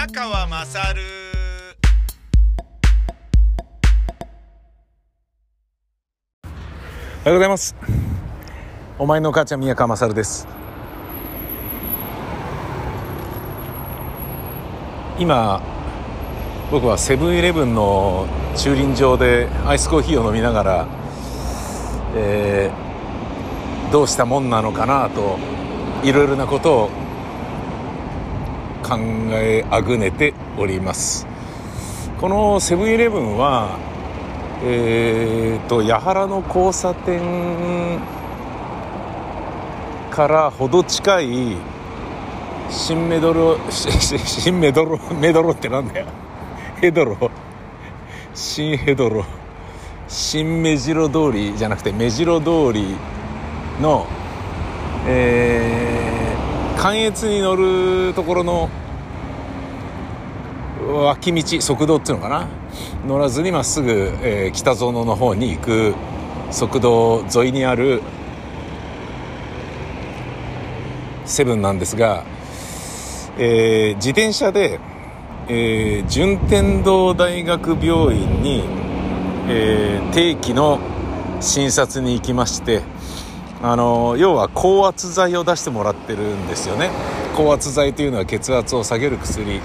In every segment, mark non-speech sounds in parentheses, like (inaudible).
宮川まさるおはようございます。お前の母ちゃん宮川勝です。今僕はセブンイレブンの駐輪場でアイスコーヒーを飲みながら、えーどうしたもんなのかなといろいろなことを考えあぐねております。このセブンイレブンはえー、と八原の交差点からほど近い新メドロ (laughs) 新メドロメドロってなんだよ。ヘドロ新ヘドロ新目白通りじゃなくて目白通りのえー関越に乗るところの脇道側道っていうのかな？乗らずにまっすぐ、えー北園の方に行く側道沿いにあるセブンなんですが、えー自転車で、えー順天堂大学病院に、えー定期の診察に行きましてあの要は高圧剤を出してもらってるんですよね。高圧剤というのは血圧を下げる薬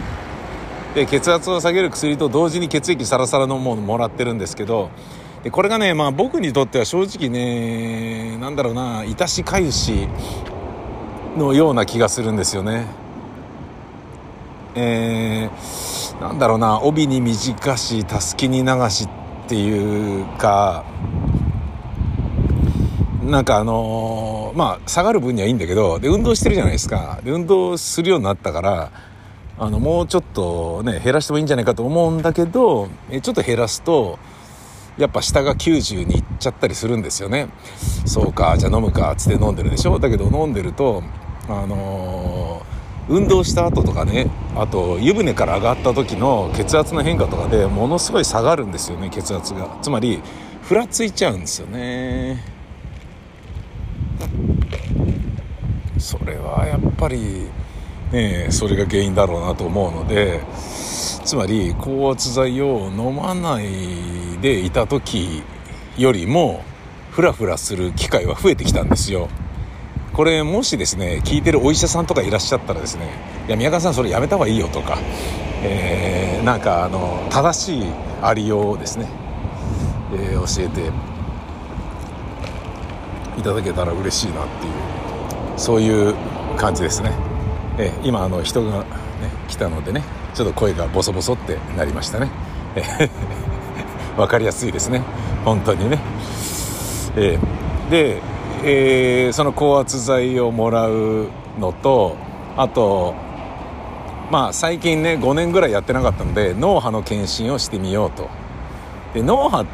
で血圧を下げる薬と同時に血液サラサラのものもらってるんですけどでこれがね、まあ、僕にとっては正直ねなんだろうな痛しかゆしのような気がするんですよね。えー、なんだろうな帯に短したすきに流しっていうかなんかあのーまあ下がる分にはいいんだけどで運動してるじゃないですか。で運動するようになったからあのもうちょっとね減らしてもいいんじゃないかと思うんだけどちょっと減らすとやっぱ下が90にいっちゃったりするんですよね。そうかじゃあ飲むかっつって飲んでるでしょ。だけど飲んでるとあのー運動した後とかねあと湯船から上がった時の血圧の変化とかでものすごい下がるんですよね血圧が。つまりふらついちゃうんですよね。それはやっぱりねそれが原因だろうなと思うのでつまり高圧剤を飲まないでいた時よりもフラフラする機会は増えてきたんですよ。これもしですね聞いてるお医者さんとかいらっしゃったらですねいや宮川さんそれやめた方がいいよとか、えーなんかあの正しいありようをですね、えー教えていただけたら嬉しいなっていうそういう感じですね、え今あの人が、ね、来たのでねちょっと声がボソボソってなりましたね。え (laughs) わかりやすいですね。本当にね、えーで、えーその高圧剤をもらうのとあとまあ最近ね5年ぐらいやってなかったので脳波の検診をしてみようと。で脳波っ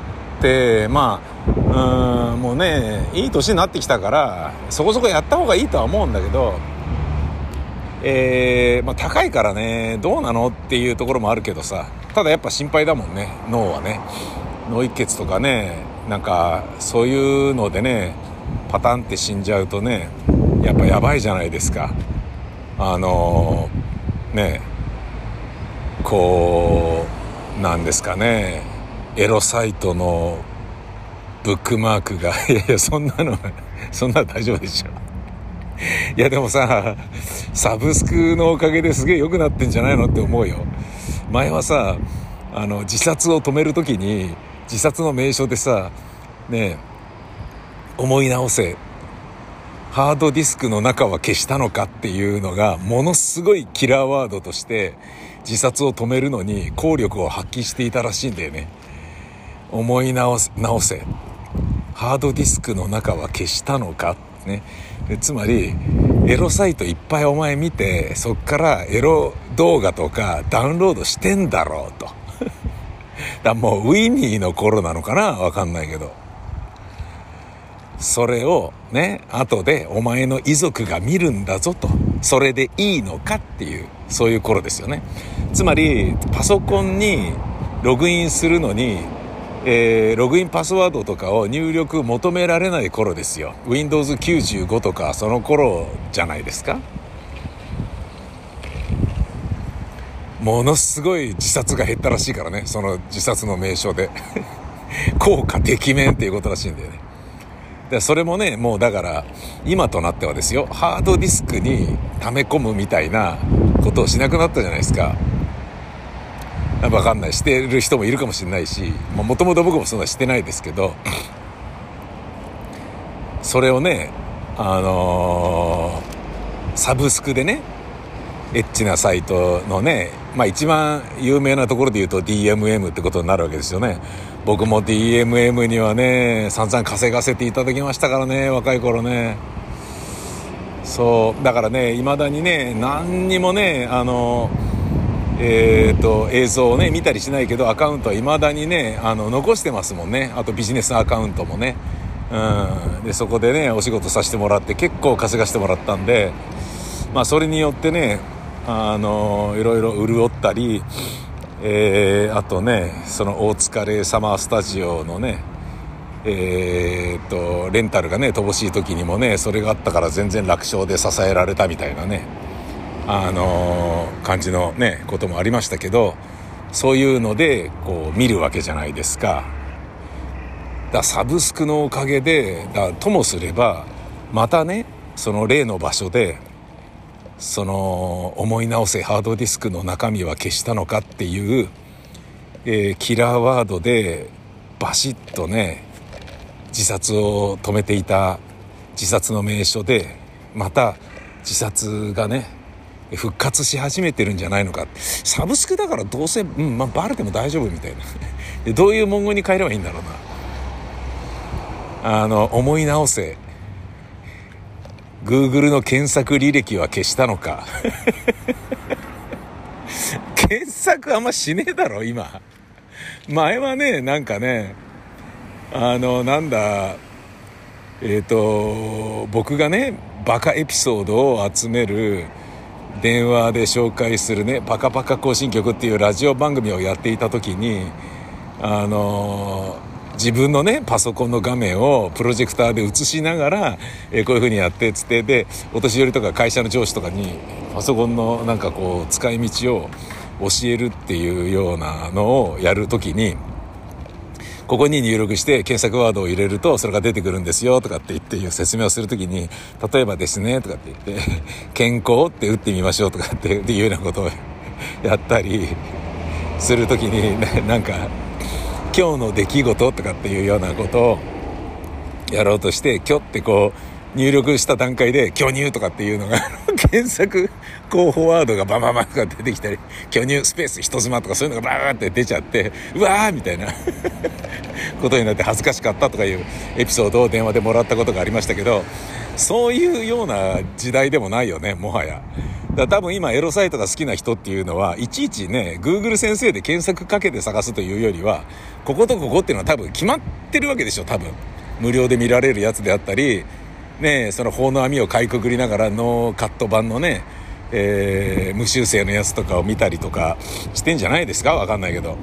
てまあうんもうねいい年になってきたからそこそこやった方がいいとは思うんだけどえーまあ、高いからねどうなのっていうところもあるけどさ。ただやっぱ心配だもんね脳はね。脳一血とかねなんかそういうのでねパタンって死んじゃうとねやっぱやばいじゃないですか。あのねこうなんですかねエロサイトのブックマークが (laughs) いやいやそんなのそんなの大丈夫でしょ。いやでもさサブスクのおかげですげえ良くなってんじゃないのって思うよ。前はさあの自殺を止める時に自殺の名称でさね思い直せ。ハードディスクの中は消したのかっていうのがものすごいキラーワードとして自殺を止めるのに効力を発揮していたらしいんだよね。思い直せ。直せハードディスクの中は消したのかねでつまりエロサイトいっぱいお前見てそっからエロ動画とかダウンロードしてんだろうと。(laughs) だもうウィニーの頃なのかな？わかんないけど。それをね後でお前の遺族が見るんだぞと。それでいいのかっていうそういう頃ですよね。つまりパソコンにログインするのにえーログインパスワードとかを入力求められない頃ですよ。Windows95 とかその頃じゃないですか。ものすごい自殺が減ったらしいからね。その自殺の名称で。(laughs) 効果てきめんっていうことらしいんだよね。でそれもねもうだから今となってはですよ。ハードディスクに溜め込むみたいなことをしなくなったじゃないですか。(laughs) わかんない。してる人もいるかもしれないしもともと僕もそんなしてないですけどそれをねあのー、サブスクでねエッチなサイトのねまあ一番有名なところで言うと DMM ってことになるわけですよね。僕も DMM にはね散々稼がせていただきましたからね若い頃ね。そう。だからねいまだにね何にもねあのえーと、映像をね見たりしないけどアカウントはいまだにねあの残してますもんね。あとビジネスアカウントもね。うん。でそこでねお仕事させてもらって結構稼がしてもらったんでまあそれによってねあのいろいろ潤ったりえー、あとねその大塚レイサマースタジオのねえー、っとレンタルがね乏しい時にもねそれがあったから全然楽勝で支えられたみたいなね。あの、感じのねこともありましたけどそういうのでこう見るわけじゃないですか。だサブスクのおかげでだともすればまたねその例の場所でその思い直せハードディスクの中身は消したのかっていう、えー、キラーワードでバシッとね自殺を止めていた自殺の名所でまた自殺がね復活し始めてるんじゃないのか。サブスクだからどうせ、うんまあ、バレても大丈夫みたいな。(laughs) でどういう文言に変えればいいんだろうな。あの思い直せ。Google の検索履歴は消したのか。(laughs) 検索あんましねえだろ今。前はねなんかねあのなんだえっ、ー、と僕がねバカエピソードを集める電話で紹介するね「パカパカ行進曲」っていうラジオ番組をやっていた時にあの自分のねパソコンの画面をプロジェクターで映しながら、え、こういう風にやってっつってでお年寄りとか会社の上司とかにパソコンのなんかこう使い道を教えるっていうようなのをやる時にここに入力して検索ワードを入れるとそれが出てくるんですよとかって言っていう説明をする時に例えばですねとかって言って (laughs) 健康って打ってみましょうとかって (laughs) いうようなことをやったりする時になんか今日の出来事とかっていうようなことをやろうとして今日ってこう入力した段階で巨乳とかっていうのが検索候補ワードがバババとか出てきたり巨乳スペース人妻とかそういうのがバーって出ちゃってうわーみたいなことになって恥ずかしかったとかいうエピソードを電話でもらったことがありましたけどそういうような時代でもないよねもはや。だ多分今エロサイトが好きな人っていうのはいちいちね Google 先生で検索かけて探すというよりはこことここっていうのは多分決まってるわけでしょ多分無料で見られるやつであったりねその法の網をかいくぐりながらノーカット版のねえー、無修正のやつとかを見たりとかしてんじゃないですか？わかんないけど。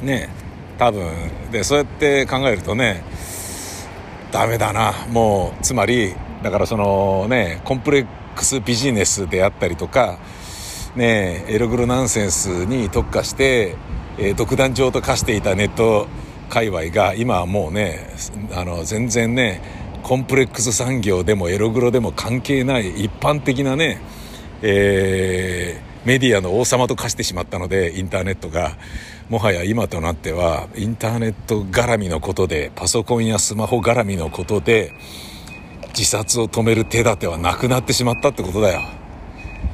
ね多分。でそうやって考えるとねダメだな。もうつまりだからそのねコンプレックスビジネスであったりとか、ね、エログロナンセンスに特化して、えー、独壇場と化していたネット界隈が今はもうねあの全然ねコンプレックス産業でもエログロでも関係ない一般的なね、えー、メディアの王様と化してしまったのでインターネットが。もはや今となってはインターネット絡みのことでパソコンやスマホ絡みのことで自殺を止める手立てはなくなってしまったってことだよ。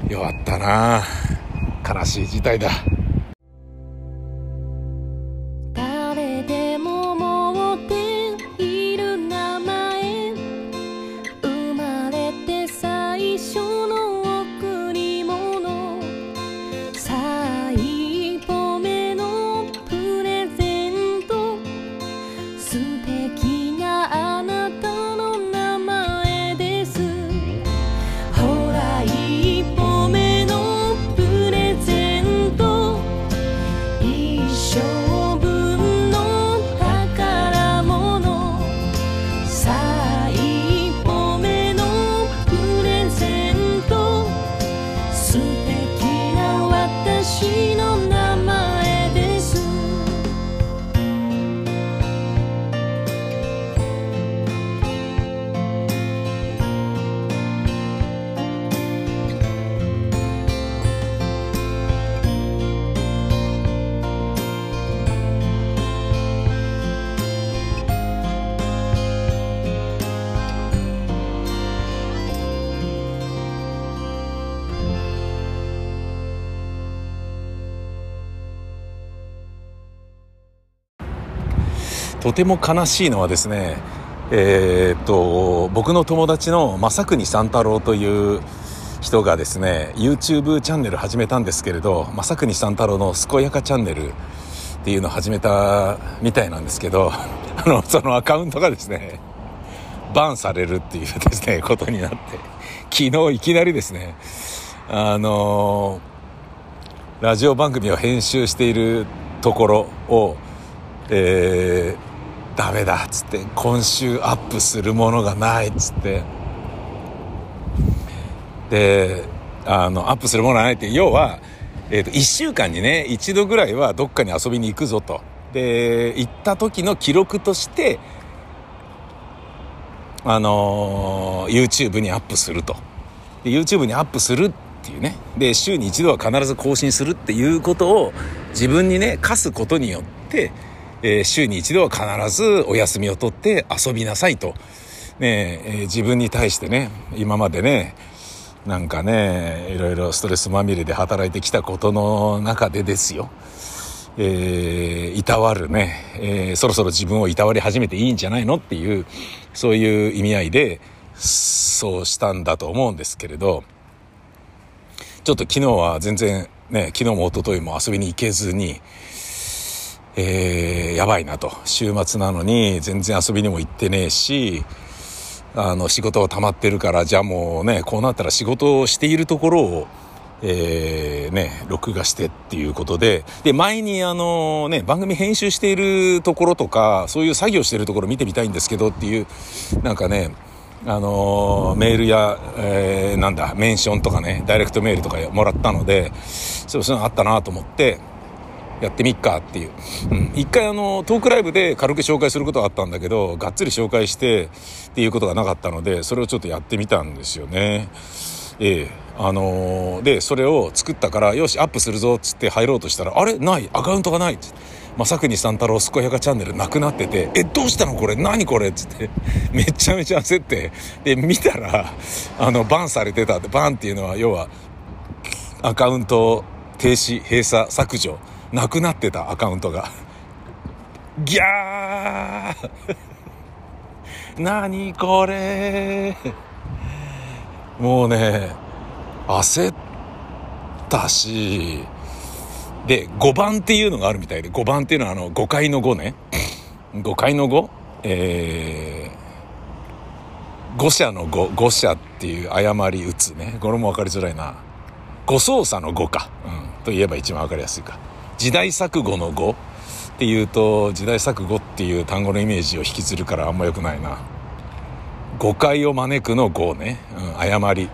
弱ったな。悲しい事態だ。とても悲しいのはですねえー、っと僕の友達の正国三太郎という人がですね YouTube チャンネル始めたんですけれど正国三太郎の「健やかチャンネル」っていうのを始めたみたいなんですけど (laughs) あのそのアカウントがですねバンされるっていうですね (laughs) ことになって昨日いきなりですねあのラジオ番組を編集しているところをえー、ダメだっつって。今週アップするものがないっつって。であのアップするものがないって要は、えーと、1週間にね一度ぐらいはどっかに遊びに行くぞと。で行った時の記録としてあのー、YouTube にアップすると。で YouTube にアップするっていうね。で週に一度は必ず更新するっていうことを自分にね課すことによってえー、週に一度は必ずお休みを取って遊びなさいと、ねえー、自分に対してね今までねなんかねいろいろストレスまみれで働いてきたことの中でですよ。えー、いたわるね、えー、そろそろ自分をいたわり始めていいんじゃないのっていうそういう意味合いでそうしたんだと思うんですけれど。ちょっと昨日は全然ね昨日も一昨日も遊びに行けずにえー、やばいなと。週末なのに全然遊びにも行ってねえしあの仕事が溜まってるからじゃあもうねこうなったら仕事をしているところをえー、ね、録画してっていうことで、で、前にあのね、番組編集しているところとか、そういう作業してるところ見てみたいんですけどっていう、なんかね、あのメールや、えー、なんだ、メンションとかね、ダイレクトメールとかもらったので、そういうのあったなと思って、やってみっかっていう。うん。一回あの、トークライブで軽く紹介することはあったんだけど、がっつり紹介してっていうことがなかったので、それをちょっとやってみたんですよね。ええあのー、で、それを作ったから、よし、アップするぞっつって入ろうとしたら、あれ？ないアカウントがないっつって。正国三太郎健やかチャンネルなくなってて、え、どうしたのこれ？何これ？っつって、めちゃめちゃ焦って、で、見たら、あの、バンされてたって、バンっていうのは、要は、アカウント停止、閉鎖、削除。なくなってたアカウントが。ギャー何これもうね、焦ったし、で、5番っていうのがあるみたいで、5番っていうのはあの、5階の5ね。5階の 5? えー、5社の5、5社っていう誤り打つね。これも分かりづらいな。誤操作の5か。うん。と言えば一番分かりやすいか。時代錯誤の語？っていうと時代錯誤っていう単語のイメージを引きずるからあんま良くないな。誤解を招くの語ね、うん、誤り。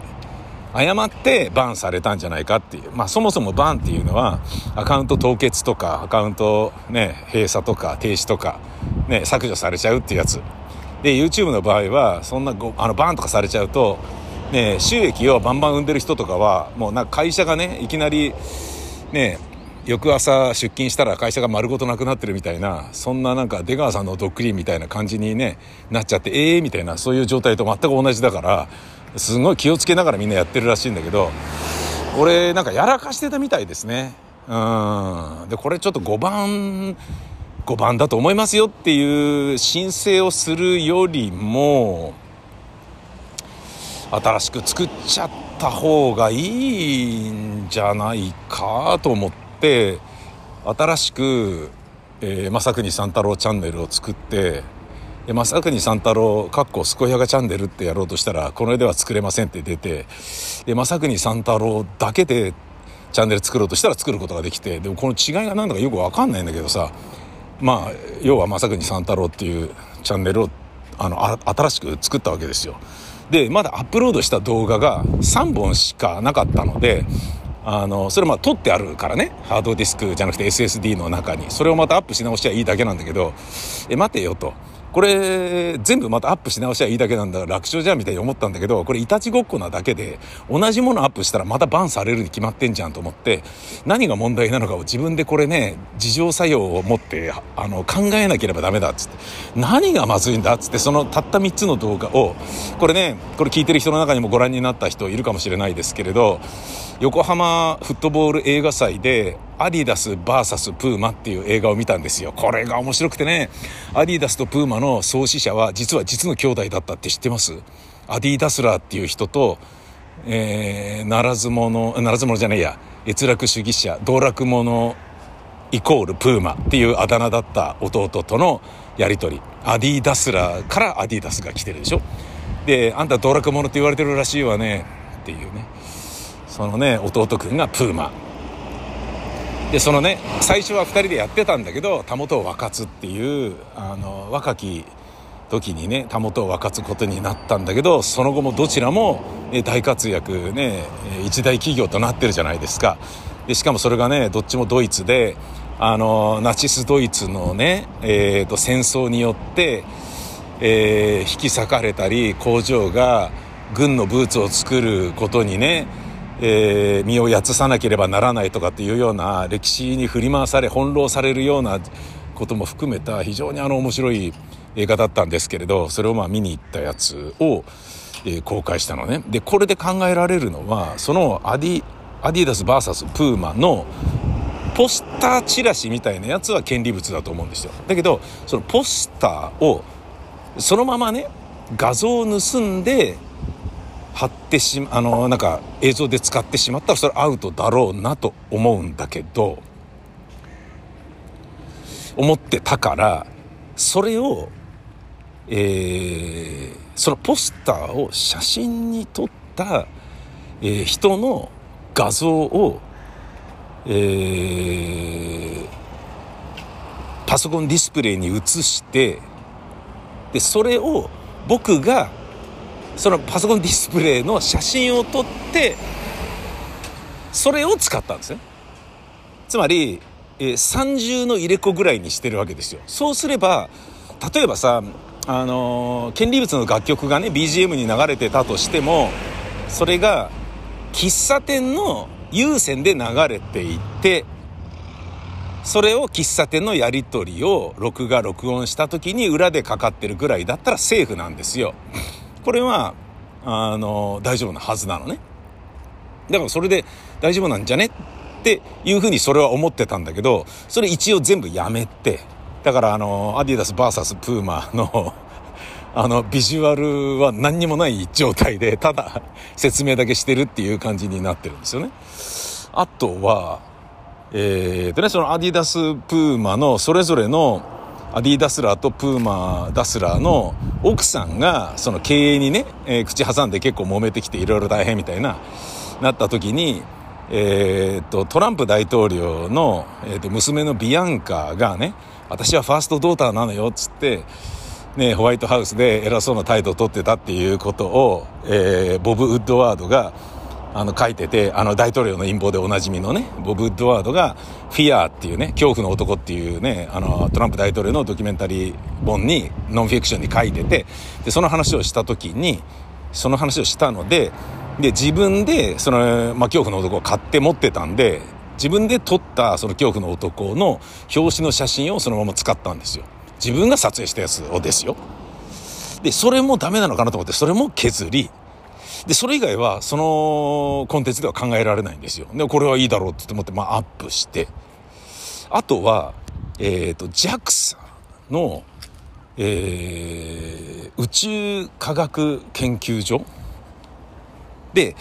誤ってバンされたんじゃないかっていう。まあそもそもバンっていうのはアカウント凍結とかアカウントね閉鎖とか停止とかね削除されちゃうっていうやつ。で YouTube の場合はそんなあのバンとかされちゃうとね収益をバンバン生んでる人とかはもうなんか会社がねいきなりね翌朝出勤したら会社が丸ごとなくなってるみたいなそんななんか出川さんのドックリみたいな感じにねなっちゃってええー、みたいなそういう状態と全く同じだからすごい気をつけながらみんなやってるらしいんだけど俺なんかやらかしてたみたいですね。うん。でこれちょっと5番5番だと思いますよっていう申請をするよりも新しく作っちゃった方がいいんじゃないかと思って。って新しく、えー、正国三太郎チャンネルを作って正国三太郎かっこ健やかチャンネルってやろうとしたらこれでは作れませんって出てで正国三太郎だけでチャンネル作ろうとしたら作ることができてでもこの違いが何だかよく分かんないんだけどさまあ要は正国三太郎っていうチャンネルをあの新しく作ったわけですよ。でまだアップロードした動画が3本しかなかったのであのそれまあ取ってあるからね。ハードディスクじゃなくて SSD の中に。それをまたアップし直しゃいいだけなんだけどえ待てよと。これ全部またアップし直しゃいいだけなんだ。楽勝じゃんみたいに思ったんだけどこれいたちごっこなだけで同じものアップしたらまたバンされるに決まってんじゃんと思って何が問題なのかを自分でこれね自浄作用を持ってあの考えなければダメだっつって。何がまずいんだっつってそのたった3つの動画をこれねこれ聞いてる人の中にもご覧になった人いるかもしれないですけれど横浜フットボール映画祭でアディダス VS プーマっていう映画を見たんですよ。これが面白くてね、アディダスとプーマの創始者は実は実の兄弟だったって知ってます？アディダスラーっていう人と、えー、ならず者、ならず者じゃないや、閲楽主義者、道楽者イコールプーマっていうあだ名だった弟とのやり取り。アディダスラーからアディダスが来てるでしょで、あんた道楽者って言われてるらしいわね。っていうね。そのね、弟くんがプーマ。でそのね最初は2人でやってたんだけどたもとを分かつっていうあの若き時にねたもとを分かつことになったんだけどその後もどちらも、ね、大活躍ね一大企業となってるじゃないですかでしかもそれがねどっちもドイツであのナチスドイツのね、えーと、戦争によって、えー、引き裂かれたり工場が軍のブーツを作ることにねえー、身をやつさなければならないとかっていうような歴史に振り回され翻弄されるようなことも含めた非常にあの面白い映画だったんですけれどそれをまあ見に行ったやつを、えー、公開したのね。でこれで考えられるのはそのアディアディダス VS プーマのポスターチラシみたいなやつは権利物だと思うんですよ。だけどそのポスターをそのままね画像を盗んで貼ってしあのなんか映像で使ってしまったらそれアウトだろうなと思うんだけど思ってたからそれを、えー、そのポスターを写真に撮った、えー、人の画像を、えー、パソコンディスプレイに映してでそれを僕がそのパソコンディスプレイの写真を撮ってそれを使ったんですね。つまり、えー、三重の入れ子ぐらいにしてるわけですよ。そうすれば例えばさあのー、権利物の楽曲がね BGM に流れてたとしてもそれが喫茶店の有線で流れていてそれを喫茶店のやり取りを録画録音した時に裏でかかってるぐらいだったらセーフなんですよ。これは、あの、大丈夫なはずなのね。だからそれで大丈夫なんじゃねっていうふうにそれは思ってたんだけど、それ一応全部やめて、だからあの、アディダス VS プーマの (laughs) あの、ビジュアルは何にもない状態で、ただ説明だけしてるっていう感じになってるんですよね。あとは、えー、でね、そのアディダスプーマのそれぞれのアディダスラーとプーマダスラーの奥さんがその経営にね、えー、口挟んで結構揉めてきていろいろ大変みたいななった時に、えー、っとトランプ大統領の、えー、っと娘のビアンカがね私はファーストドーターなのよっつってね、ホワイトハウスで偉そうな態度をとってたっていうことを、えー、ボブ・ウッドワードがあの書いててあの大統領の陰謀でおなじみのねボブ・ウッドワードが「フィアー」っていうね恐怖の男っていうねあのトランプ大統領のドキュメンタリー本にノンフィクションに書いててでその話をした時にその話をしたのでで自分でその、まあ、恐怖の男を買って持ってたんで自分で撮ったその恐怖の男の表紙の写真をそのまま使ったんですよ。自分が撮影したやつをですよ。でそれもダメなのかなと思ってそれも削りで、それ以外は、そのコンテンツでは考えられないんですよ。で、これはいいだろうって思って、まあ、アップして。あとは、えっ、ー、と、JAXA の、えー、宇宙科学研究所で、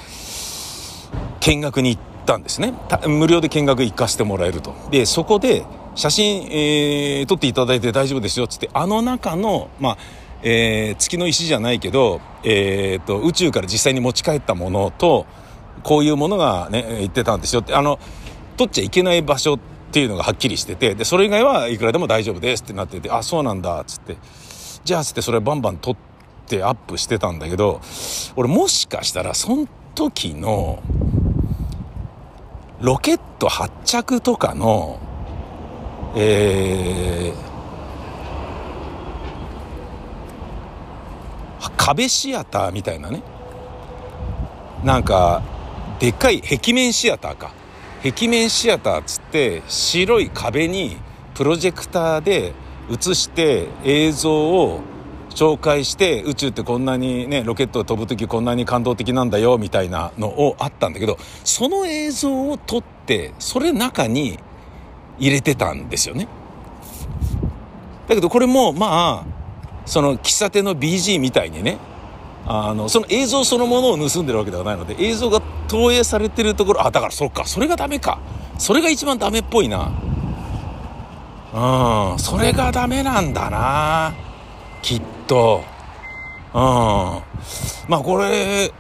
見学に行ったんですね。無料で見学行かせてもらえると。で、そこで、写真、えー、撮っていただいて大丈夫ですよっ、つって、あの中の、まあ、えー、月の石じゃないけど、えーと、宇宙から実際に持ち帰ったものとこういうものがね言ってたんですよって。あの取っちゃいけない場所っていうのがはっきりしててでそれ以外はいくらでも大丈夫ですってなっててあそうなんだっつって。じゃあつってそれバンバン撮ってアップしてたんだけど俺もしかしたらその時のロケット発着とかのえー壁シアターみたいなね。なんかでっかい壁面シアターか。壁面シアターっつって白い壁にプロジェクターで映して映像を紹介して宇宙ってこんなにねロケットを飛ぶ時こんなに感動的なんだよみたいなのをあったんだけどその映像を撮ってそれ中に入れてたんですよね。だけどこれもまあその喫茶店の BG みたいにねあのその映像そのものを盗んでるわけではないので映像が投影されてるところあだからそっかそれがダメか。それが一番ダメっぽいな。うんそれがダメなんだな。きっと。うん。まあこれ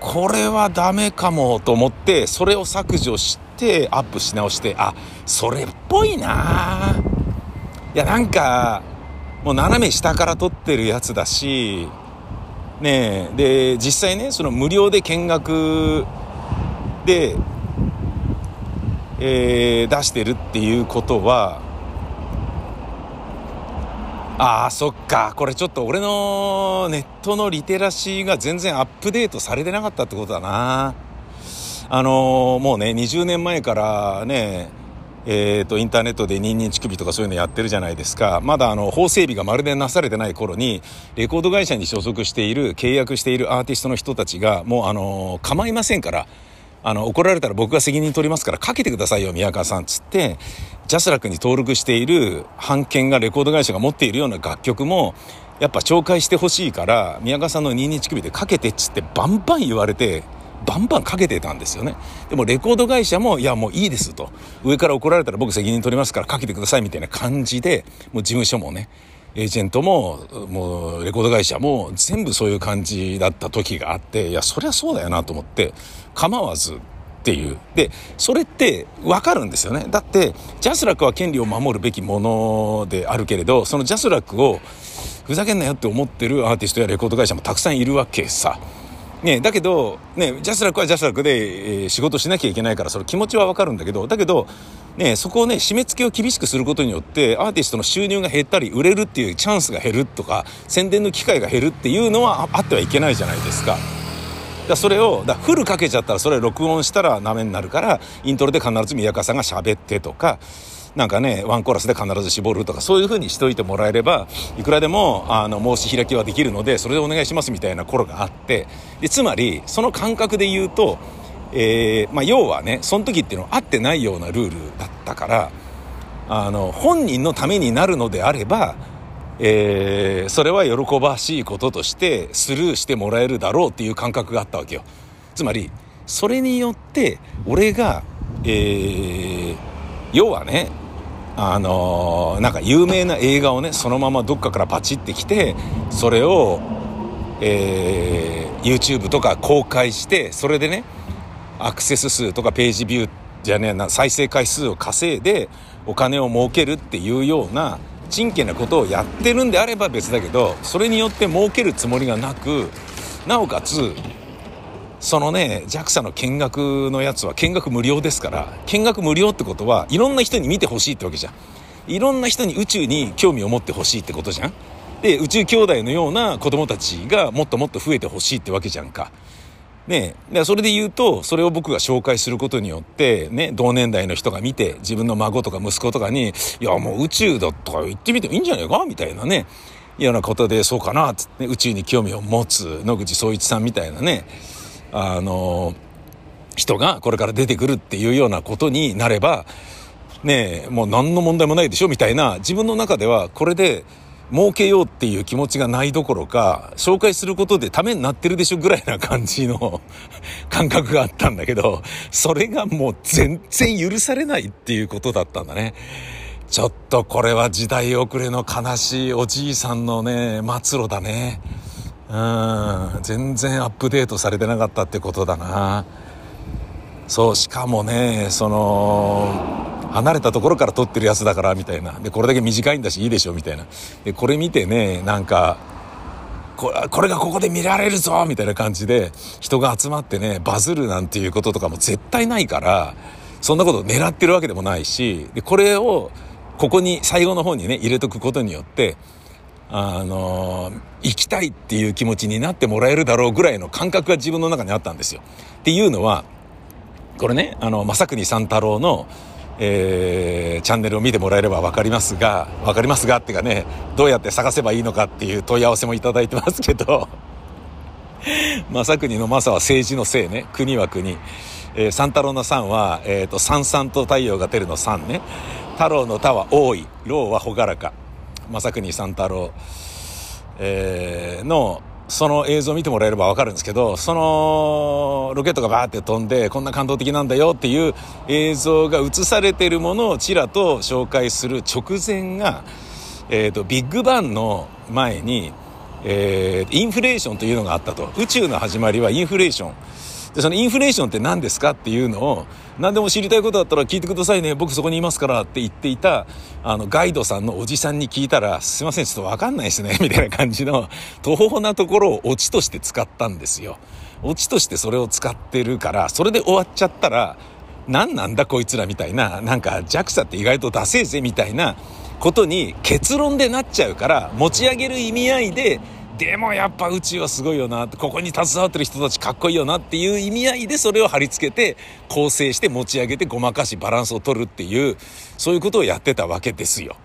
これはダメかもと思ってそれを削除してアップし直してあそれっぽいな。いやなんかもう斜め下から撮ってるやつだしねで実際ねその無料で見学で、えー、出してるっていうことはああそっかこれちょっと俺のネットのリテラシーが全然アップデートされてなかったってことだな。あのー、もうね20年前からねえーと、インターネットでニンニン乳首とかそういうのやってるじゃないですか。まだあの法整備がまるでなされてない頃にレコード会社に所属している契約しているアーティストの人たちがもうあの構いませんからあの怒られたら僕が責任取りますからかけてくださいよ宮川さんっつってジャスラックに登録している版権がレコード会社が持っているような楽曲もやっぱ紹介してほしいから宮川さんのニンニン乳首でかけてっつってバンバン言われてバンバンかけてたんですよね。でもレコード会社も、いやもういいですと。上から怒られたら僕責任取りますからかけてくださいみたいな感じで、もう事務所もね、エージェントも、もうレコード会社も全部そういう感じだった時があって、いや、そりゃそうだよなと思って、構わずっていう。で、それってわかるんですよね。だって、ジャスラックは権利を守るべきものであるけれど、そのジャスラックをふざけんなよって思ってるアーティストやレコード会社もたくさんいるわけさ。ね、だけど、ね、ジャスラックはジャスラックで、えー、仕事しなきゃいけないからその気持ちはわかるんだけどだけど、ね、そこをね締め付けを厳しくすることによってアーティストの収入が減ったり売れるっていうチャンスが減るとか宣伝の機会が減るっていうのはあってはいけないじゃないですか。だそれをだフルかけちゃったらそれ録音したらダメになるからイントロで必ず宮川さんが喋ってとかなんかね、ワンコーラスで必ず絞るとか、そういう風にしといてもらえれば、いくらでも、あの、申し開きはできるので、それでお願いしますみたいな頃があって、で、つまり、その感覚で言うと、えー、まあ、要はね、その時っていうのは合ってないようなルールだったから、あの、本人のためになるのであれば、えー、それは喜ばしいこととしてスルーしてもらえるだろうっていう感覚があったわけよ。つまり、それによって、俺が、えー、要はね、あのー、なんか有名な映画をねそのままどっかからパチってきてそれを、えー、YouTube とか公開してそれでねアクセス数とかページビューじゃねえな再生回数を稼いでお金を儲けるっていうような真剣なことをやってるんであれば別だけどそれによって儲けるつもりがなくなおかつそのね JAXA の見学のやつは見学無料ですから見学無料ってことはいろんな人に見てほしいってわけじゃん。いろんな人に宇宙に興味を持ってほしいってことじゃん。で宇宙兄弟のような子供たちがもっともっと増えてほしいってわけじゃんか。ねでそれで言うとそれを僕が紹介することによってね同年代の人が見て自分の孫とか息子とかに「いやもう宇宙だとか言ってみてもいいんじゃないか?」みたいなね。ようなことでそうかなつって、宇宙に興味を持つ野口聡一さんみたいなね。あの人がこれから出てくるっていうようなことになればねえもう何の問題もないでしょみたいな自分の中ではこれで儲けようっていう気持ちがないどころか紹介することでためになってるでしょぐらいな感じの (laughs) 感覚があったんだけどそれがもう全然許されないっていうことだったんだね。ちょっとこれは時代遅れの悲しいおじいさんのね末路だね。うん。全然アップデートされてなかったってことだな。そうしかもねその離れたところから撮ってるやつだからみたいな。でこれだけ短いんだしいいでしょみたいな。でこれ見てねなんかこれがここで見られるぞみたいな感じで人が集まってねバズるなんていうこととかも絶対ないからそんなこと狙ってるわけでもないしでこれをここに最後の方にね入れとくことによってあの行きたいっていう気持ちになってもらえるだろうぐらいの感覚が自分の中にあったんですよ。っていうのはこれねあの正国三太郎の、えー、チャンネルを見てもらえれば分かりますが分かりますがってかねどうやって探せばいいのかっていう問い合わせもいただいてますけど (laughs) 正国の正は政治のせいね。国は国、えー、三太郎の三は、えーと、三々と太陽が出るの三ね。太郎の太は多い老は朗らか。正国三太郎、えー、のその映像を見てもらえれば分かるんですけどそのロケットがバーって飛んでこんな感動的なんだよっていう映像が映されてるものをちらと紹介する直前が、えーと、ビッグバンの前に、えー、インフレーションというのがあったと。宇宙の始まりはインフレーション。でそのインフレーションって何ですかっていうのを何でも知りたいことだったら聞いてくださいね。僕そこにいますからって言っていたあのガイドさんのおじさんに聞いたらすいませんちょっと分かんないですね。(laughs) みたいな感じの途方なところをオチとして使ったんですよ。オチとしてそれを使ってるからそれで終わっちゃったら何なんだこいつらみたいななんか JAXA って意外とダセえぜみたいなことに結論でなっちゃうから持ち上げる意味合いででもやっぱ宇宙はすごいよなここに携わってる人たちかっこいいよなっていう意味合いでそれを貼り付けて構成して持ち上げてごまかしバランスを取るっていうそういうことをやってたわけですよ。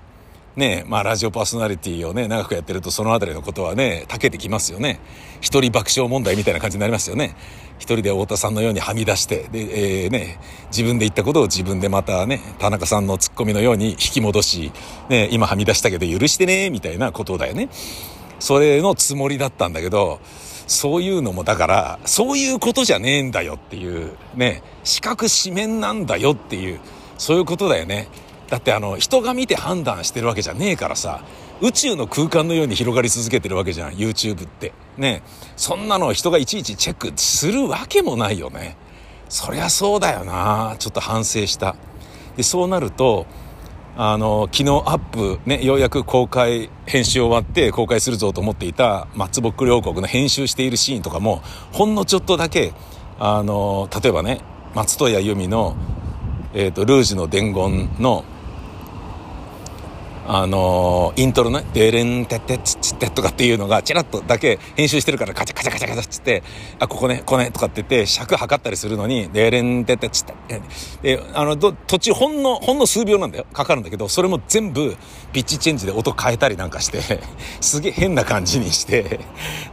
ねまあラジオパーソナリティをね長くやってるとその辺りのことはねたけてきますよね。一人爆笑問題みたいな感じになりますよね。一人で太田さんのようにはみ出してで、えー、ね、自分で言ったことを自分でまたね田中さんのツッコミのように引き戻し、ね、今はみ出したけど許してねみたいなことだよね。それのつもりだったんだけど、そういうのもだから、そういうことじゃねえんだよっていう、ね、四角四面なんだよっていう、そういうことだよね。だってあの、人が見て判断してるわけじゃねえからさ、宇宙の空間のように広がり続けてるわけじゃん、YouTube って。ね。そんなの人がいちいちチェックするわけもないよね。そりゃそうだよなちょっと反省した。で、そうなると、あの昨日アップねようやく公開編集終わって公開するぞと思っていた松ぼっくり王国の編集しているシーンとかもほんのちょっとだけあの例えばね松戸谷由実の、えーと、ルージュの伝言のあのイントロね、デレンテテツツテとかっていうのが、チラッとだけ編集してるからカチャカチャカチャカチャっつって、あ、ここね、ここね、とかって言って、尺測ったりするのに、デレンテテツテで、あの、ど途中ほんの、ほんの数秒なんだよ。かかるんだけど、それも全部、ピッチチェンジで音変えたりなんかして、すげえ変な感じにして、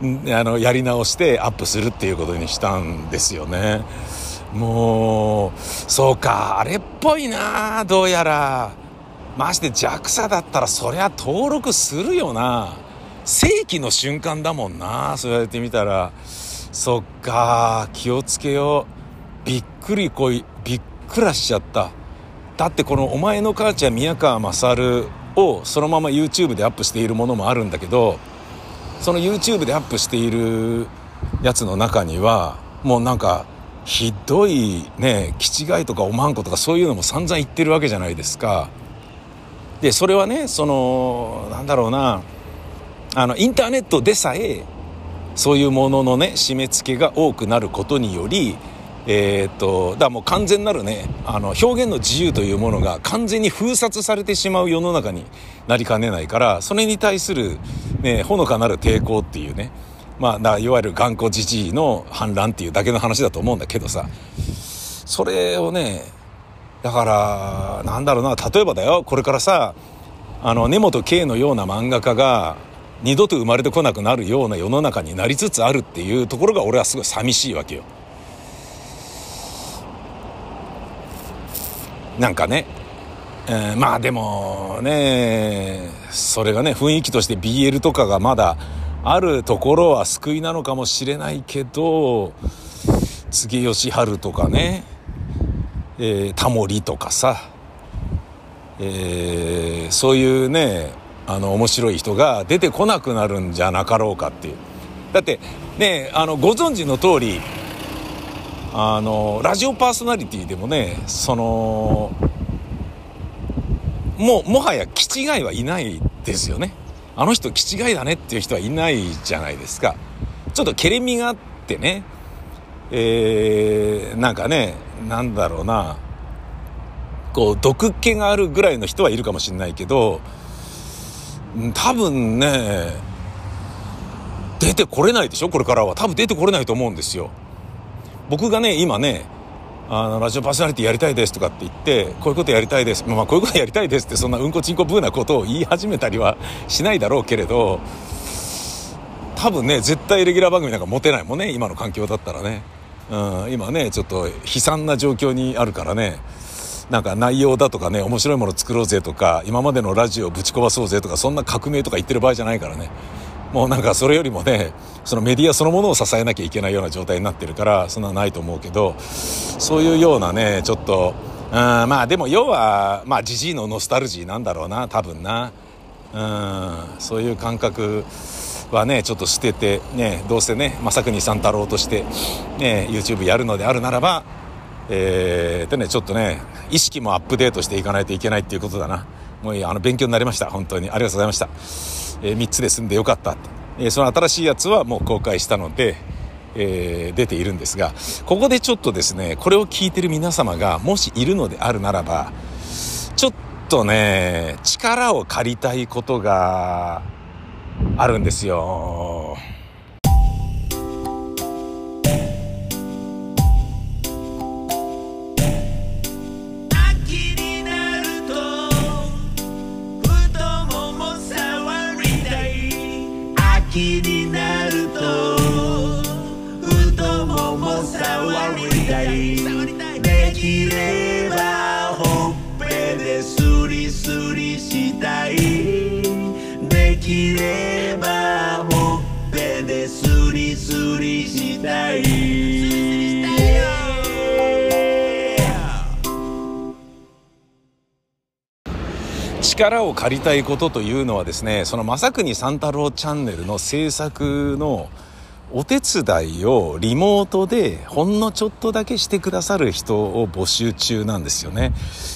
あの、やり直してアップするっていうことにしたんですよね。もう、そうか、あれっぽいなどうやら。まして JAXA だったらそりゃ登録するよな。正規の瞬間だもんな。そうやってみたら。そっか。気をつけよう。びっくりこい。びっくらしちゃった。だってこの「お前の母ちゃん宮川勝」をそのまま YouTube でアップしているものもあるんだけどその YouTube でアップしているやつの中にはもうなんかひどいね気違いとかおまんことかそういうのも散々言ってるわけじゃないですか。でそれはねそのなんだろうなあのインターネットでさえそういうもののね締め付けが多くなることによりえー、っとだもう完全なるねあの表現の自由というものが完全に封殺されてしまう世の中になりかねないからそれに対する、ね、ほのかなる抵抗っていうねまあいわゆる頑固じじいの反乱っていうだけの話だと思うんだけどさそれをねだからなんだろうな例えばだよこれからさあの根本圭のような漫画家が二度と生まれてこなくなるような世の中になりつつあるっていうところが俺はすごい寂しいわけよ。なんかね、えー、まあでもねそれがね雰囲気として BL とかがまだあるところは救いなのかもしれないけど柘義治とかねえー、タモリとかさ、えー、そういうねあの面白い人が出てこなくなるんじゃなかろうかっていう。だってねあのご存知の通りあのラジオパーソナリティでもねそのもうもはや気違いはいないですよね。あの人気違いだねっていう人はいないじゃないですか。ちょっとけれみがあってねえー、なんかねなんだろうな。こう毒気があるぐらいの人はいるかもしれないけど多分ね出てこれないでしょ？これからは。多分出てこれないと思うんですよ。僕がね今ねあのラジオパーソナリティやりたいですとかって言ってこういうことやりたいです。まあこういうことやりたいですってそんなうんこちんこブーなことを言い始めたりはしないだろうけれど多分ね絶対レギュラー番組なんか持てないもんね今の環境だったらね、うん、今ねちょっと悲惨な状況にあるからねなんか内容だとかね面白いもの作ろうぜとか今までのラジオぶち壊そうぜとかそんな革命とか言ってる場合じゃないからね。もうなんかそれよりもねそのメディアそのものを支えなきゃいけないような状態になってるからそんなないと思うけどそういうようなねちょっとうんまあでも要はまあジジイのノスタルジーなんだろうな多分な。うんそういう感覚。はねちょっと捨ててねどうせね正国三太郎としてね YouTube やるのであるならばえー、でねちょっとね意識もアップデートしていかないといけないっていうことだな。もういいあの勉強になりました。本当に。ありがとうございました。えー、3つで済んでよかったって、えー、その新しいやつはもう公開したので、えー、出ているんですがここでちょっとですねこれを聞いてる皆様がもしいるのであるならばちょっとね力を借りたいことがあるんですよ。力を借りたいことというのはですねその正国三太郎チャンネルの制作のお手伝いをリモートでほんのちょっとだけしてくださる人を募集中なんですよね。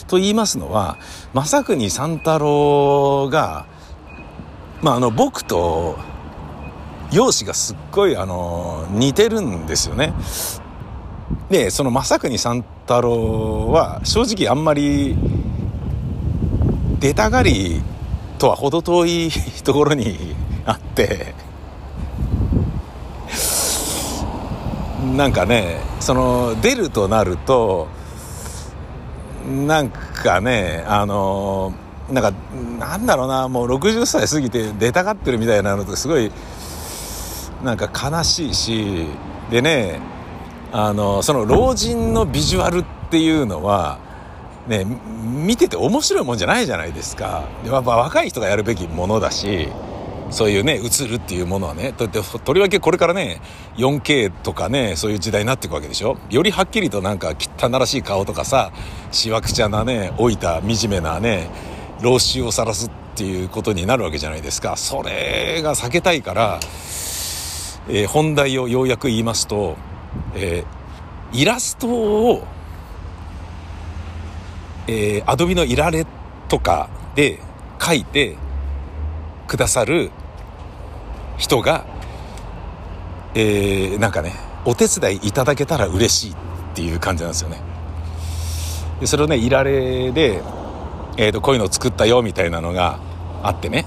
と言いますのは正国三太郎が、まあ、あの僕と容姿がすっごいあの似てるんですよね。でその正国三太郎は正直あんまり出たがりとは程遠いところに (laughs) あって。なんかねその出るとなるとなんかねあのなんかなんだろうなもう60歳過ぎて出たがってるみたいなのとすごいなんか悲しいしでねあのその老人のビジュアルっていうのはね、見てて面白いもんじゃないじゃないですか。やっぱ若い人がやるべきものだし、そういうね、映るっていうものはね、ととりわけこれからね、4K とかね、そういう時代になっていくわけでしょよりはっきりとなんか汚らしい顔とかさ、しわくちゃなね、老いた惨めなね、老臭を晒すっていうことになるわけじゃないですか。それが避けたいから、えー、本題をようやく言いますと、えー、イラストをえー、アドビのいられとかで書いてくださる人が、えー、なんかね、お手伝いいただけたら嬉しいっていう感じなんですよね。でそれをね、いられで、えーと、こういうのを作ったよみたいなのがあってね。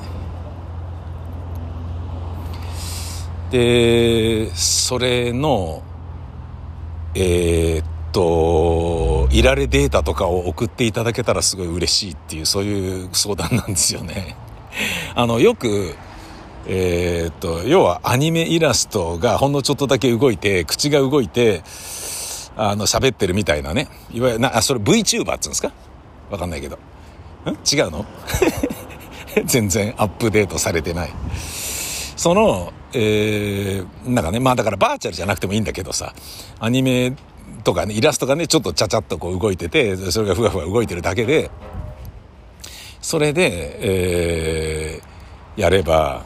で、それの、えー、っと、いられデータとかを送っていただけたらすごい嬉しいっていう、そういう相談なんですよね。(laughs) あの、よく、えー、っと、要はアニメイラストがほんのちょっとだけ動いて、口が動いて、あの、喋ってるみたいなね。いわゆる、な、あ、それ VTuber っつうんですか？わかんないけど。ん？違うの？(laughs) 全然アップデートされてない。その、えー、なんかね、まあだからバーチャルじゃなくてもいいんだけどさ、アニメとかね、イラストがね、ちょっとちゃちゃっとこう動いてて、それがふわふわ動いてるだけで、それで、えー、やれば、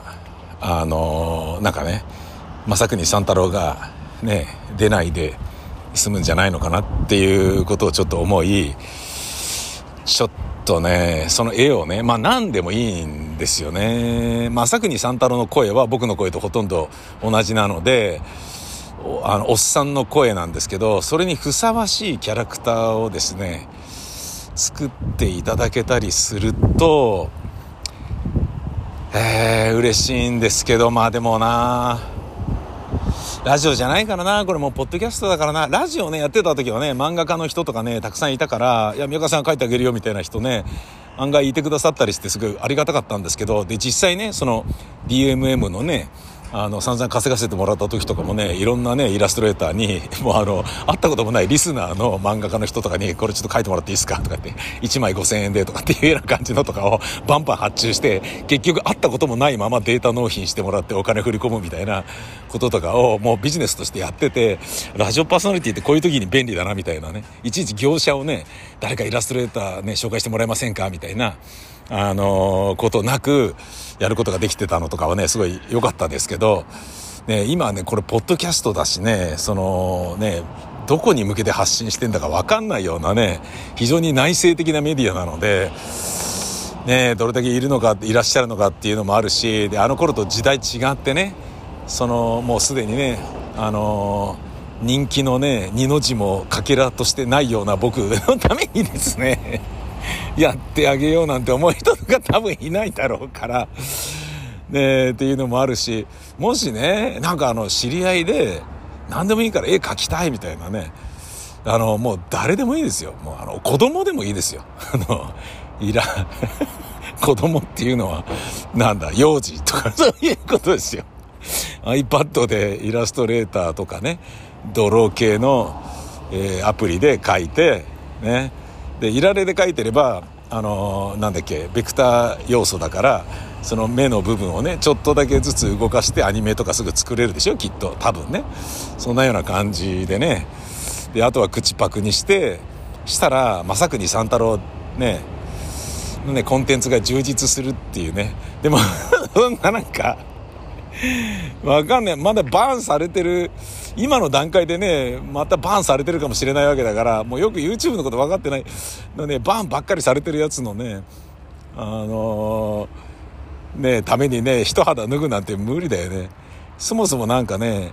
あのー、なんかね、正国三太郎がね、出ないで済むんじゃないのかなっていうことをちょっと思い、ちょっとね、その絵をね、まあ何でもいいんですよね。正国三太郎の声は僕の声とほとんど同じなので、あのおっさんの声なんですけどそれにふさわしいキャラクターをですね作っていただけたりするとえー、嬉しいんですけどまあでもなラジオじゃないからな、これもうポッドキャストだからな、ラジオね、やってた時はね、漫画家の人とかね、たくさんいたから、いや、宮川さん書いてあげるよみたいな人ね、案外いてくださったりしてすごいありがたかったんですけど、で、実際ね、その DMM のね、あの散々稼がせてもらった時とかもねいろんなねイラストレーターに (laughs) もうあの会ったこともないリスナーの漫画家の人とかにこれちょっと書いてもらっていいですかとかって1枚5000円でとかっていうような感じのとかをバンバン発注して結局会ったこともないままデータ納品してもらってお金振り込むみたいなこととかをもうビジネスとしてやっててラジオパーソナリティってこういう時に便利だなみたいなねいちいち業者をね誰かイラストレーターね紹介してもらえませんかみたいなあのことなくやることができてたのとかはねすごい良かったですけどね、今ね、これ、ポッドキャストだしね、そのね、どこに向けて発信してんだか分かんないようなね、非常に内省的なメディアなので、ね、どれだけいるのか、いらっしゃるのかっていうのもあるし、で、あの頃と時代違ってね、その、もうすでにね、あの人気のね、二の字もかけらとしてないような僕のためにですね、やってあげようなんて思う人とか多分いないだろうから、ね、っていうのもあるし、もしね、なんかあの、知り合いで、何でもいいから絵描きたいみたいなね、あの、もう誰でもいいですよ。もうあの、子供でもいいですよ。あの、いら、(laughs) 子供っていうのは、なんだ、幼児とか (laughs) そういうことですよ。iPad でイラストレーターとかね、ドロー系の、えー、アプリで描いて、ね。で、いられで描いてれば、あの、なんだっけ、ベクター要素だから、その目の部分をねちょっとだけずつ動かしてアニメとかすぐ作れるでしょきっと。多分ね。そんなような感じでね。であとは口パクにしてしたら正国三太郎ねねコンテンツが充実するっていうね。でもそんななんかわかんない。まだバーンされてる今の段階でねまたバーンされてるかもしれないわけだからもうよく YouTube のこと分かってない。のねバンばっかりされてるやつのねあのーねためにね一肌脱ぐなんて無理だよね。そもそもなんかね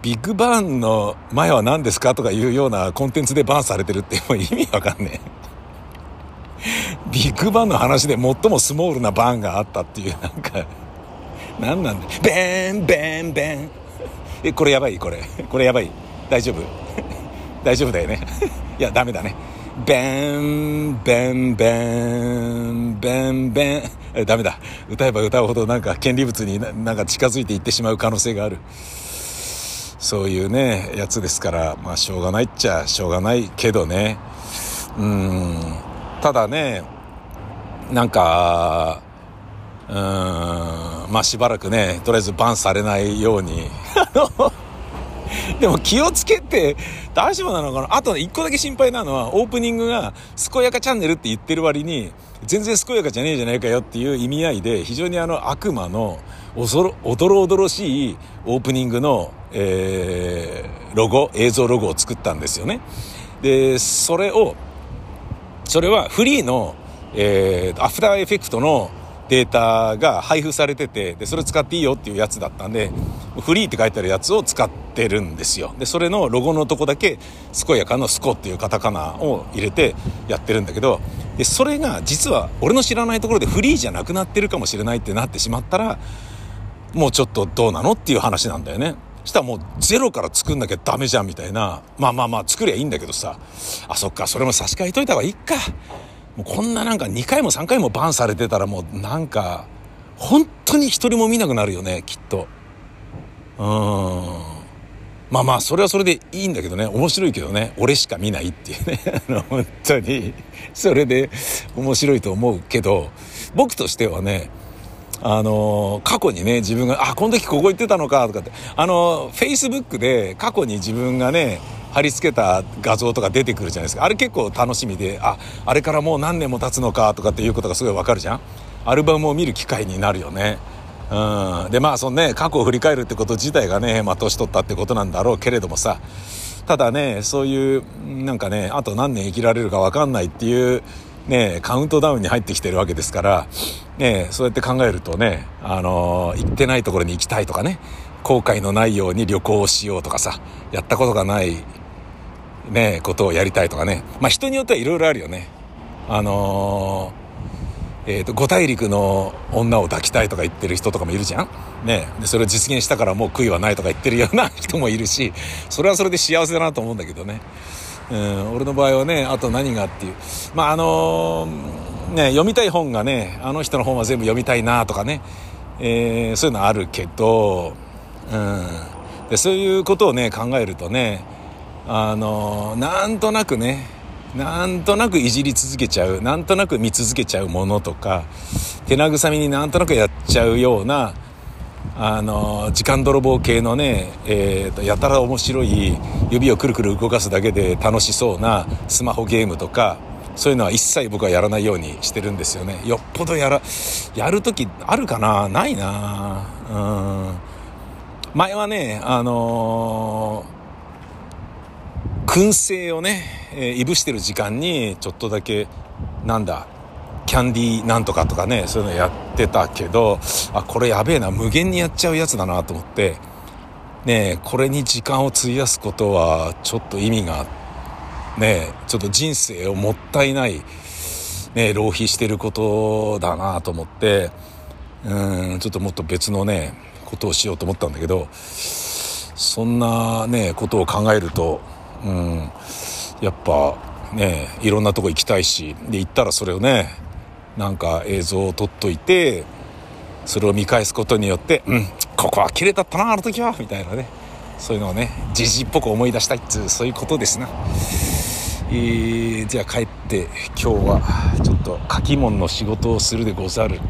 ビッグバンの前は何ですかとかいうようなコンテンツでバンされてるってもう意味わかんねえ。ビッグバンの話で最もスモールなバンがあったっていうなんか何なんだベンベンベン。えこれやばい？これ。これやばい？大丈夫？(laughs) 大丈夫だよね。(laughs) いやダメだね。ベンベンベンベンベン。えダメだ。歌えば歌うほどなんか権利物になんか近づいていってしまう可能性がある。そういうねやつですから。まあしょうがないっちゃしょうがないけどね。うん。ただねなんかうん。まあしばらくねとりあえずバンされないように。(laughs) でも気をつけて大丈夫なのかな？あと一個だけ心配なのはオープニングが健やかチャンネルって言ってる割に全然健やかじゃねえじゃないかよっていう意味合いで非常にあの悪魔のおそろおどろおどろしいオープニングの、えー、ロゴ映像ロゴを作ったんですよね。でそれをそれはフリーの、えー、アフターエフェクトのデータが配布されててでそれ使っていいよっていうやつだったんでフリーって書いてあるやつを使ってるんですよ。でそれのロゴのとこだけ健やかの「スコ」っていうカタカナを入れてやってるんだけどでそれが実は俺の知らないところでフリーじゃなくなってるかもしれないってなってしまったらもうちょっとどうなのっていう話なんだよね。したらもうゼロから作んなきゃダメじゃんみたいな。まあまあまあ作りゃいいんだけどさ。あそっかそれも差し替えといた方がいいか。もうこんななんか2回も3回もバンされてたらもうなんか本当に一人も見なくなるよねきっと。うん。まあまあそれはそれでいいんだけどね。面白いけどね。俺しか見ないっていうね。(laughs) 本当に。それで面白いと思うけど。僕としてはねあの過去にね自分があこの時ここ行ってたのかとかって。あのフェイスブックで過去に自分がね貼り付けた画像とか出てくるじゃないですか。あれ結構楽しみでああれからもう何年も経つのかとかっていうことがすごいわかるじゃん。アルバムを見る機会になるよね。うん。でまあそのね過去を振り返るってこと自体がねまあ年取ったってことなんだろうけれどもさ。ただねそういうなんかねあと何年生きられるか分かんないっていうねカウントダウンに入ってきてるわけですからねそうやって考えるとねあの、行ってないところに行きたいとかね後悔のないように旅行をしようとかさやったことがないねことをやりたいとかね。まあ人によってはいろいろあるよね。あのー、えーと、五大陸の女を抱きたいとか言ってる人とかもいるじゃん。ね。でそれを実現したからもう悔いはないとか言ってるような (laughs) 人もいるしそれはそれで幸せだなと思うんだけどね、うん、俺の場合はねあと何がっていう。まああのー、ね読みたい本がねあの人の本は全部読みたいなとかね、えー、そういうのあるけど、うん、でそういうことをね考えるとねあの、なんとなくねなんとなくいじり続けちゃうなんとなく見続けちゃうものとか手慰みになんとなくやっちゃうようなあの時間泥棒系のね、えーと、やたら面白い指をくるくる動かすだけで楽しそうなスマホゲームとかそういうのは一切僕はやらないようにしてるんですよね。よっぽどやらやる時あるかな？ないなうん。前はねあのー、燻製をねえー、いぶしてる時間にちょっとだけなんだキャンディーなんとかとかねそういうのやってたけどあこれやべえな無限にやっちゃうやつだなと思ってねこれに時間を費やすことはちょっと意味がねちょっと人生をもったいないね浪費してることだなと思ってうんちょっともっと別のねことをしようと思ったんだけどそんなねことを考えるとうんやっぱねいろんなとこ行きたいしで行ったらそれをねなんか映像を撮っといてそれを見返すことによってうんここは綺麗だったなあの時はみたいなねそういうのをねじじっぽく思い出したいっつうそういうことですな。えー、じゃあ帰って今日はちょっと書き物の仕事をするでござる。